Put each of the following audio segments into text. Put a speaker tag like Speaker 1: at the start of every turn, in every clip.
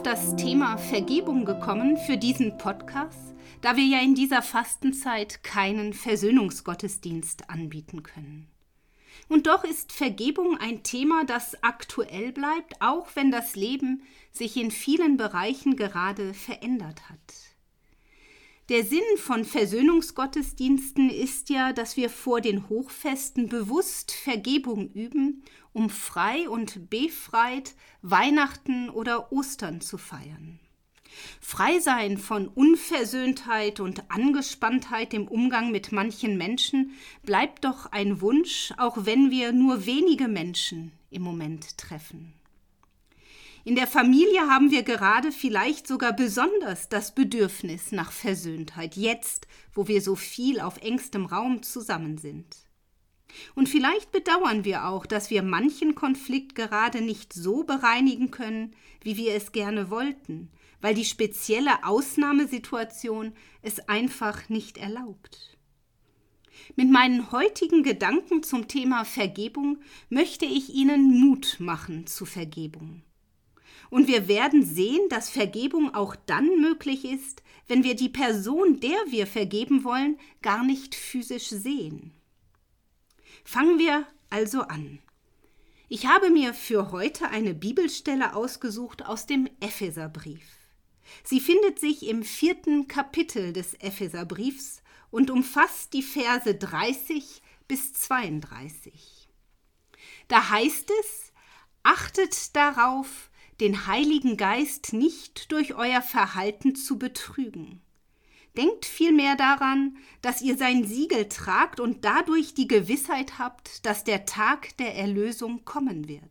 Speaker 1: auf das Thema Vergebung gekommen für diesen Podcast, da wir ja in dieser Fastenzeit keinen Versöhnungsgottesdienst anbieten können. Und doch ist Vergebung ein Thema, das aktuell bleibt, auch wenn das Leben sich in vielen Bereichen gerade verändert hat. Der Sinn von Versöhnungsgottesdiensten ist ja, dass wir vor den Hochfesten bewusst Vergebung üben, um frei und befreit Weihnachten oder Ostern zu feiern. Frei sein von Unversöhntheit und Angespanntheit im Umgang mit manchen Menschen bleibt doch ein Wunsch, auch wenn wir nur wenige Menschen im Moment treffen. In der Familie haben wir gerade vielleicht sogar besonders das Bedürfnis nach Versöhntheit, jetzt, wo wir so viel auf engstem Raum zusammen sind. Und vielleicht bedauern wir auch, dass wir manchen Konflikt gerade nicht so bereinigen können, wie wir es gerne wollten, weil die spezielle Ausnahmesituation es einfach nicht erlaubt. Mit meinen heutigen Gedanken zum Thema Vergebung möchte ich Ihnen Mut machen zu Vergebung. Und wir werden sehen, dass Vergebung auch dann möglich ist, wenn wir die Person, der wir vergeben wollen, gar nicht physisch sehen. Fangen wir also an. Ich habe mir für heute eine Bibelstelle ausgesucht aus dem Epheserbrief. Sie findet sich im vierten Kapitel des Epheserbriefs und umfasst die Verse 30 bis 32. Da heißt es, achtet darauf, den Heiligen Geist nicht durch euer Verhalten zu betrügen. Denkt vielmehr daran, dass ihr sein Siegel tragt und dadurch die Gewissheit habt, dass der Tag der Erlösung kommen wird.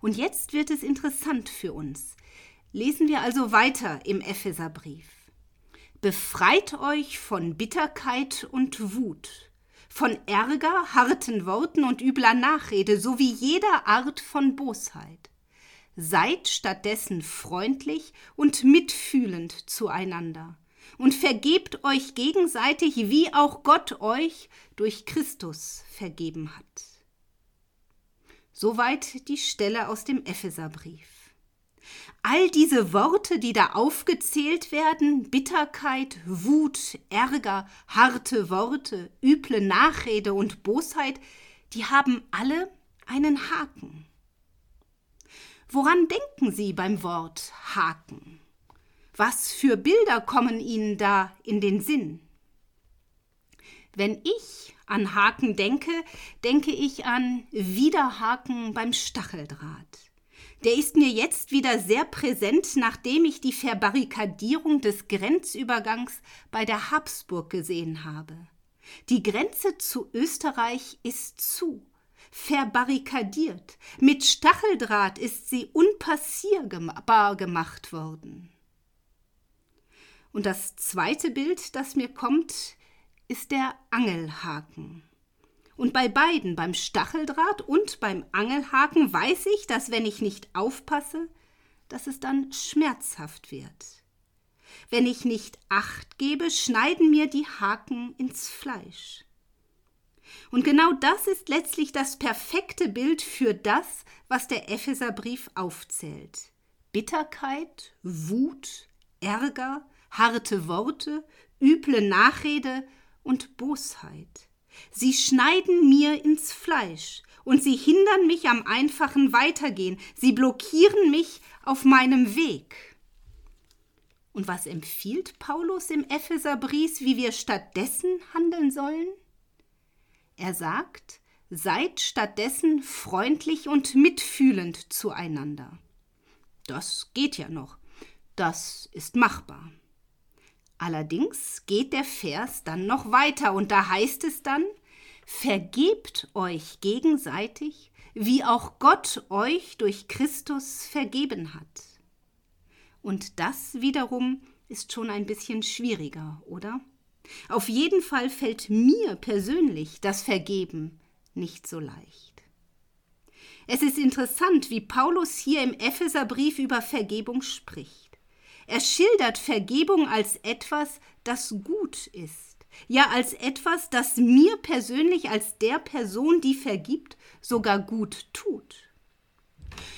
Speaker 1: Und jetzt wird es interessant für uns. Lesen wir also weiter im Epheserbrief. Befreit euch von Bitterkeit und Wut, von Ärger, harten Worten und übler Nachrede sowie jeder Art von Bosheit Seid stattdessen freundlich und mitfühlend zueinander und vergebt euch gegenseitig, wie auch Gott euch durch Christus vergeben hat. Soweit die Stelle aus dem Epheserbrief. All diese Worte, die da aufgezählt werden, Bitterkeit, Wut, Ärger, harte Worte, üble Nachrede und Bosheit, die haben alle einen Haken. Woran denken Sie beim Wort Haken? Was für Bilder kommen Ihnen da in den Sinn? Wenn ich an Haken denke, denke ich an Widerhaken beim Stacheldraht. Der ist mir jetzt wieder sehr präsent, nachdem ich die Verbarrikadierung des Grenzübergangs bei der Habsburg gesehen habe. Die Grenze zu Österreich ist zu verbarrikadiert. Mit Stacheldraht ist sie unpassierbar gemacht worden. Und das zweite Bild, das mir kommt, ist der Angelhaken. Und bei beiden, beim Stacheldraht und beim Angelhaken, weiß ich, dass wenn ich nicht aufpasse, dass es dann schmerzhaft wird. Wenn ich nicht acht gebe, schneiden mir die Haken ins Fleisch. Und genau das ist letztlich das perfekte Bild für das, was der Epheserbrief aufzählt. Bitterkeit, Wut, Ärger, harte Worte, üble Nachrede und Bosheit. Sie schneiden mir ins Fleisch und sie hindern mich am einfachen Weitergehen, sie blockieren mich auf meinem Weg. Und was empfiehlt Paulus im Epheserbrief, wie wir stattdessen handeln sollen? Er sagt, seid stattdessen freundlich und mitfühlend zueinander. Das geht ja noch. Das ist machbar. Allerdings geht der Vers dann noch weiter und da heißt es dann, vergebt euch gegenseitig, wie auch Gott euch durch Christus vergeben hat. Und das wiederum ist schon ein bisschen schwieriger, oder? Auf jeden Fall fällt mir persönlich das Vergeben nicht so leicht. Es ist interessant, wie Paulus hier im Epheserbrief über Vergebung spricht. Er schildert Vergebung als etwas, das gut ist, ja als etwas, das mir persönlich als der Person, die vergibt, sogar gut tut.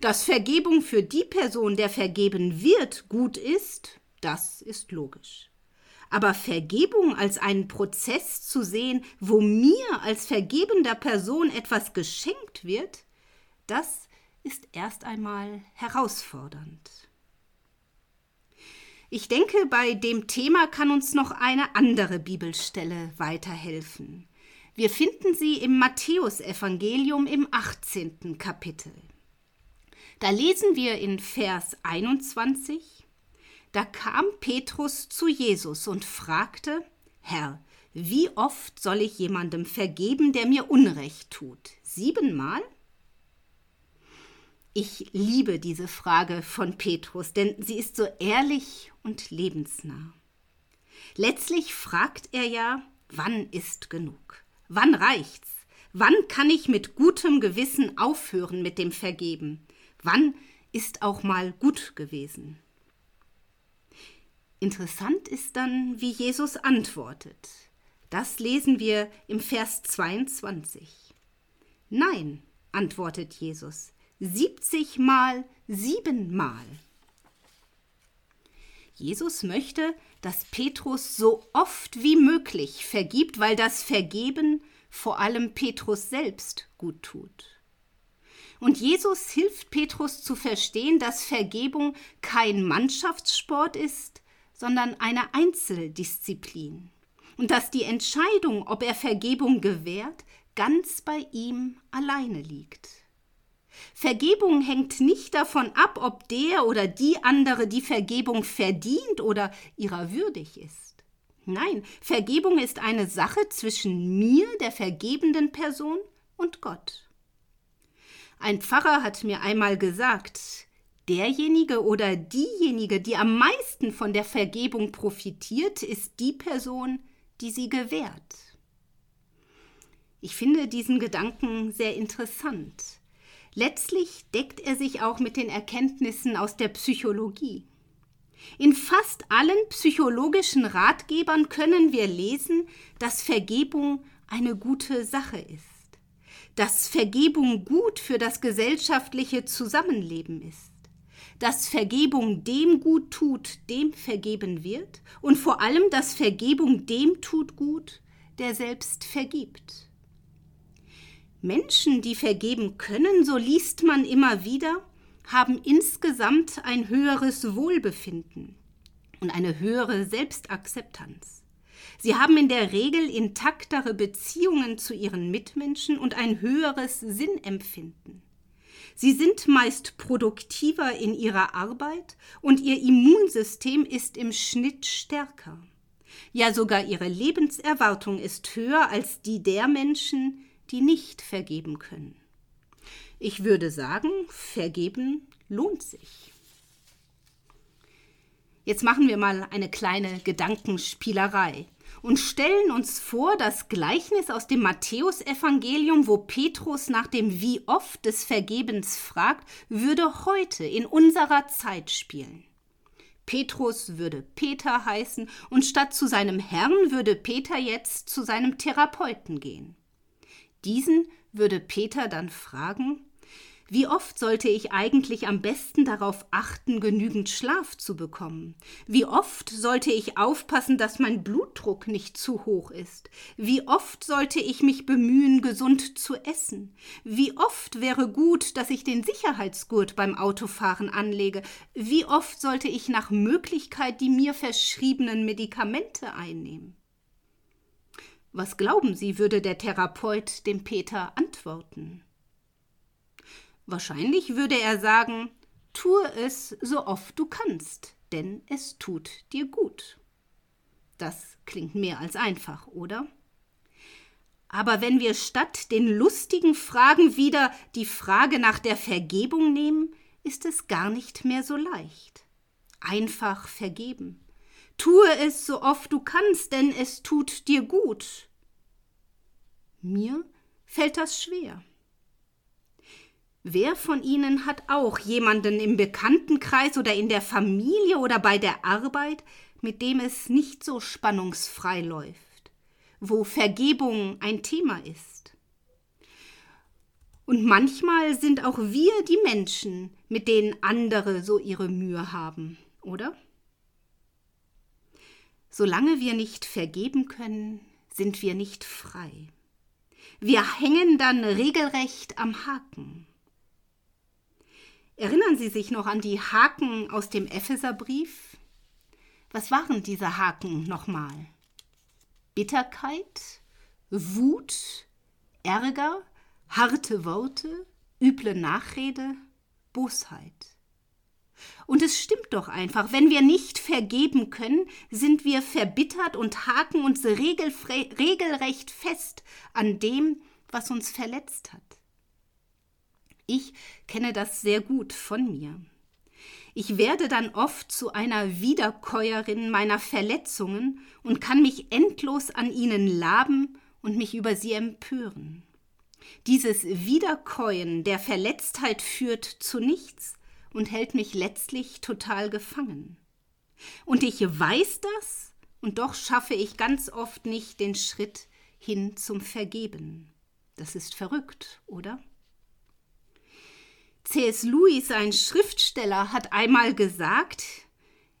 Speaker 1: Dass Vergebung für die Person, der vergeben wird, gut ist, das ist logisch. Aber Vergebung als einen Prozess zu sehen, wo mir als vergebender Person etwas geschenkt wird, das ist erst einmal herausfordernd. Ich denke, bei dem Thema kann uns noch eine andere Bibelstelle weiterhelfen. Wir finden sie im Matthäusevangelium im 18. Kapitel. Da lesen wir in Vers 21, da kam Petrus zu Jesus und fragte, Herr, wie oft soll ich jemandem vergeben, der mir Unrecht tut? Siebenmal? Ich liebe diese Frage von Petrus, denn sie ist so ehrlich und lebensnah. Letztlich fragt er ja, wann ist genug? Wann reicht's? Wann kann ich mit gutem Gewissen aufhören mit dem Vergeben? Wann ist auch mal gut gewesen? Interessant ist dann, wie Jesus antwortet. Das lesen wir im Vers 22. Nein, antwortet Jesus, 70 mal siebenmal. Jesus möchte, dass Petrus so oft wie möglich vergibt, weil das Vergeben vor allem Petrus selbst gut tut. Und Jesus hilft Petrus zu verstehen, dass Vergebung kein Mannschaftssport ist, sondern eine Einzeldisziplin. Und dass die Entscheidung, ob er Vergebung gewährt, ganz bei ihm alleine liegt. Vergebung hängt nicht davon ab, ob der oder die andere die Vergebung verdient oder ihrer würdig ist. Nein, Vergebung ist eine Sache zwischen mir, der vergebenden Person, und Gott. Ein Pfarrer hat mir einmal gesagt, derjenige oder diejenige, die am meisten von der Vergebung profitiert, ist die Person, die sie gewährt. Ich finde diesen Gedanken sehr interessant. Letztlich deckt er sich auch mit den Erkenntnissen aus der Psychologie. In fast allen psychologischen Ratgebern können wir lesen, dass Vergebung eine gute Sache ist, dass Vergebung gut für das gesellschaftliche Zusammenleben ist, dass Vergebung dem gut tut, dem vergeben wird und vor allem, dass Vergebung dem tut gut, der selbst vergibt. Menschen, die vergeben können, so liest man immer wieder, haben insgesamt ein höheres Wohlbefinden und eine höhere Selbstakzeptanz. Sie haben in der Regel intaktere Beziehungen zu ihren Mitmenschen und ein höheres Sinnempfinden. Sie sind meist produktiver in ihrer Arbeit und ihr Immunsystem ist im Schnitt stärker. Ja, sogar ihre Lebenserwartung ist höher als die der Menschen, die nicht vergeben können. Ich würde sagen, vergeben lohnt sich. Jetzt machen wir mal eine kleine Gedankenspielerei und stellen uns vor das Gleichnis aus dem Matthäusevangelium, wo Petrus nach dem Wie oft des Vergebens fragt, würde heute in unserer Zeit spielen. Petrus würde Peter heißen und statt zu seinem Herrn würde Peter jetzt zu seinem Therapeuten gehen. Diesen würde Peter dann fragen, wie oft sollte ich eigentlich am besten darauf achten, genügend Schlaf zu bekommen? Wie oft sollte ich aufpassen, dass mein Blutdruck nicht zu hoch ist? Wie oft sollte ich mich bemühen, gesund zu essen? Wie oft wäre gut, dass ich den Sicherheitsgurt beim Autofahren anlege? Wie oft sollte ich nach Möglichkeit die mir verschriebenen Medikamente einnehmen? Was glauben Sie, würde der Therapeut dem Peter antworten? Wahrscheinlich würde er sagen, tue es so oft du kannst, denn es tut dir gut. Das klingt mehr als einfach, oder? Aber wenn wir statt den lustigen Fragen wieder die Frage nach der Vergebung nehmen, ist es gar nicht mehr so leicht. Einfach vergeben. Tue es so oft du kannst, denn es tut dir gut. Mir fällt das schwer. Wer von Ihnen hat auch jemanden im Bekanntenkreis oder in der Familie oder bei der Arbeit, mit dem es nicht so spannungsfrei läuft, wo Vergebung ein Thema ist? Und manchmal sind auch wir die Menschen, mit denen andere so ihre Mühe haben, oder? Solange wir nicht vergeben können, sind wir nicht frei. Wir hängen dann regelrecht am Haken. Erinnern Sie sich noch an die Haken aus dem Epheserbrief? Was waren diese Haken nochmal? Bitterkeit, Wut, Ärger, harte Worte, üble Nachrede, Bosheit. Und es stimmt doch einfach, wenn wir nicht vergeben können, sind wir verbittert und haken uns regelrecht fest an dem, was uns verletzt hat. Ich kenne das sehr gut von mir. Ich werde dann oft zu einer Wiederkäuerin meiner Verletzungen und kann mich endlos an ihnen laben und mich über sie empören. Dieses Wiederkäuen der Verletztheit führt zu nichts und hält mich letztlich total gefangen. Und ich weiß das, und doch schaffe ich ganz oft nicht den Schritt hin zum Vergeben. Das ist verrückt, oder? C.S. Lewis, ein Schriftsteller, hat einmal gesagt,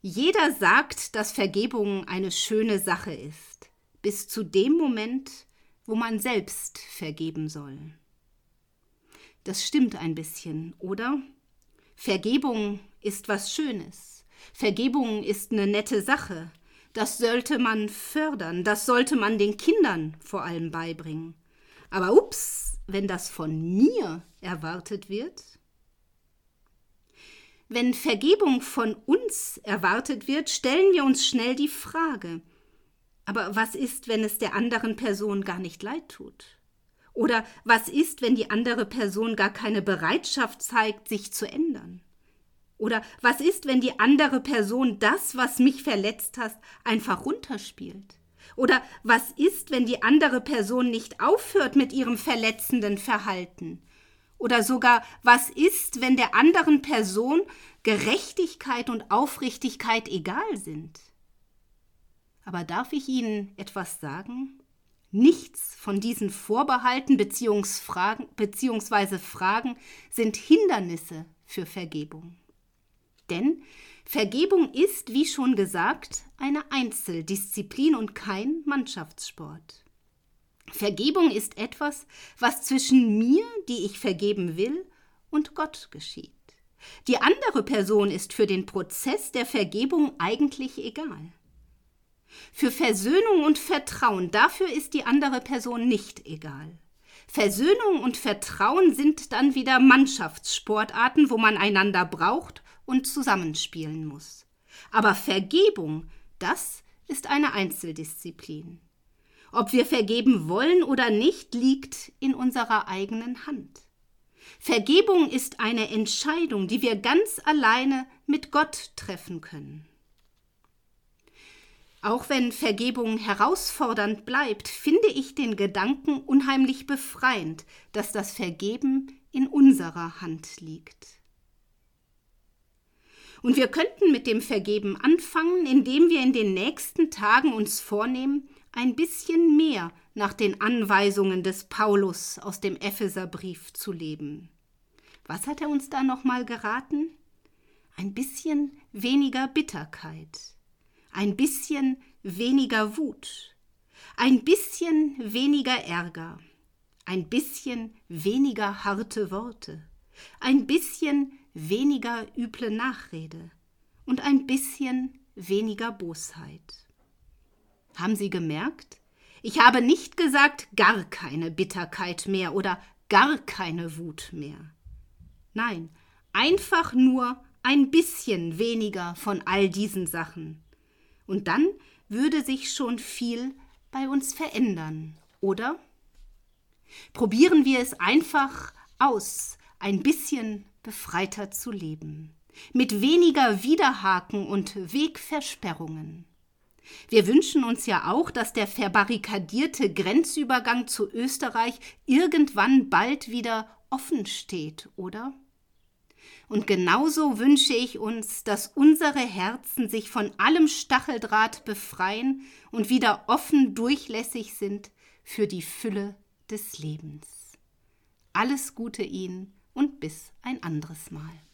Speaker 1: jeder sagt, dass Vergebung eine schöne Sache ist, bis zu dem Moment, wo man selbst vergeben soll. Das stimmt ein bisschen, oder? Vergebung ist was Schönes. Vergebung ist eine nette Sache. Das sollte man fördern, das sollte man den Kindern vor allem beibringen. Aber ups, wenn das von mir erwartet wird, wenn Vergebung von uns erwartet wird, stellen wir uns schnell die Frage, aber was ist, wenn es der anderen Person gar nicht leid tut? Oder was ist, wenn die andere Person gar keine Bereitschaft zeigt, sich zu ändern? Oder was ist, wenn die andere Person das, was mich verletzt hat, einfach runterspielt? Oder was ist, wenn die andere Person nicht aufhört mit ihrem verletzenden Verhalten? Oder sogar, was ist, wenn der anderen Person Gerechtigkeit und Aufrichtigkeit egal sind? Aber darf ich Ihnen etwas sagen? Nichts von diesen Vorbehalten bzw. Fragen sind Hindernisse für Vergebung. Denn Vergebung ist, wie schon gesagt, eine Einzeldisziplin und kein Mannschaftssport. Vergebung ist etwas, was zwischen mir, die ich vergeben will, und Gott geschieht. Die andere Person ist für den Prozess der Vergebung eigentlich egal. Für Versöhnung und Vertrauen, dafür ist die andere Person nicht egal. Versöhnung und Vertrauen sind dann wieder Mannschaftssportarten, wo man einander braucht und zusammenspielen muss. Aber Vergebung, das ist eine Einzeldisziplin. Ob wir vergeben wollen oder nicht, liegt in unserer eigenen Hand. Vergebung ist eine Entscheidung, die wir ganz alleine mit Gott treffen können. Auch wenn Vergebung herausfordernd bleibt, finde ich den Gedanken unheimlich befreiend, dass das Vergeben in unserer Hand liegt. Und wir könnten mit dem Vergeben anfangen, indem wir in den nächsten Tagen uns vornehmen, ein bisschen mehr nach den Anweisungen des Paulus aus dem Epheserbrief zu leben. Was hat er uns da nochmal geraten? Ein bisschen weniger Bitterkeit, ein bisschen weniger Wut, ein bisschen weniger Ärger, ein bisschen weniger harte Worte, ein bisschen weniger üble Nachrede und ein bisschen weniger Bosheit. Haben Sie gemerkt? Ich habe nicht gesagt gar keine Bitterkeit mehr oder gar keine Wut mehr. Nein, einfach nur ein bisschen weniger von all diesen Sachen. Und dann würde sich schon viel bei uns verändern, oder? Probieren wir es einfach aus, ein bisschen befreiter zu leben, mit weniger Widerhaken und Wegversperrungen. Wir wünschen uns ja auch, dass der verbarrikadierte Grenzübergang zu Österreich irgendwann bald wieder offen steht, oder? Und genauso wünsche ich uns, dass unsere Herzen sich von allem Stacheldraht befreien und wieder offen durchlässig sind für die Fülle des Lebens. Alles Gute Ihnen und bis ein anderes Mal.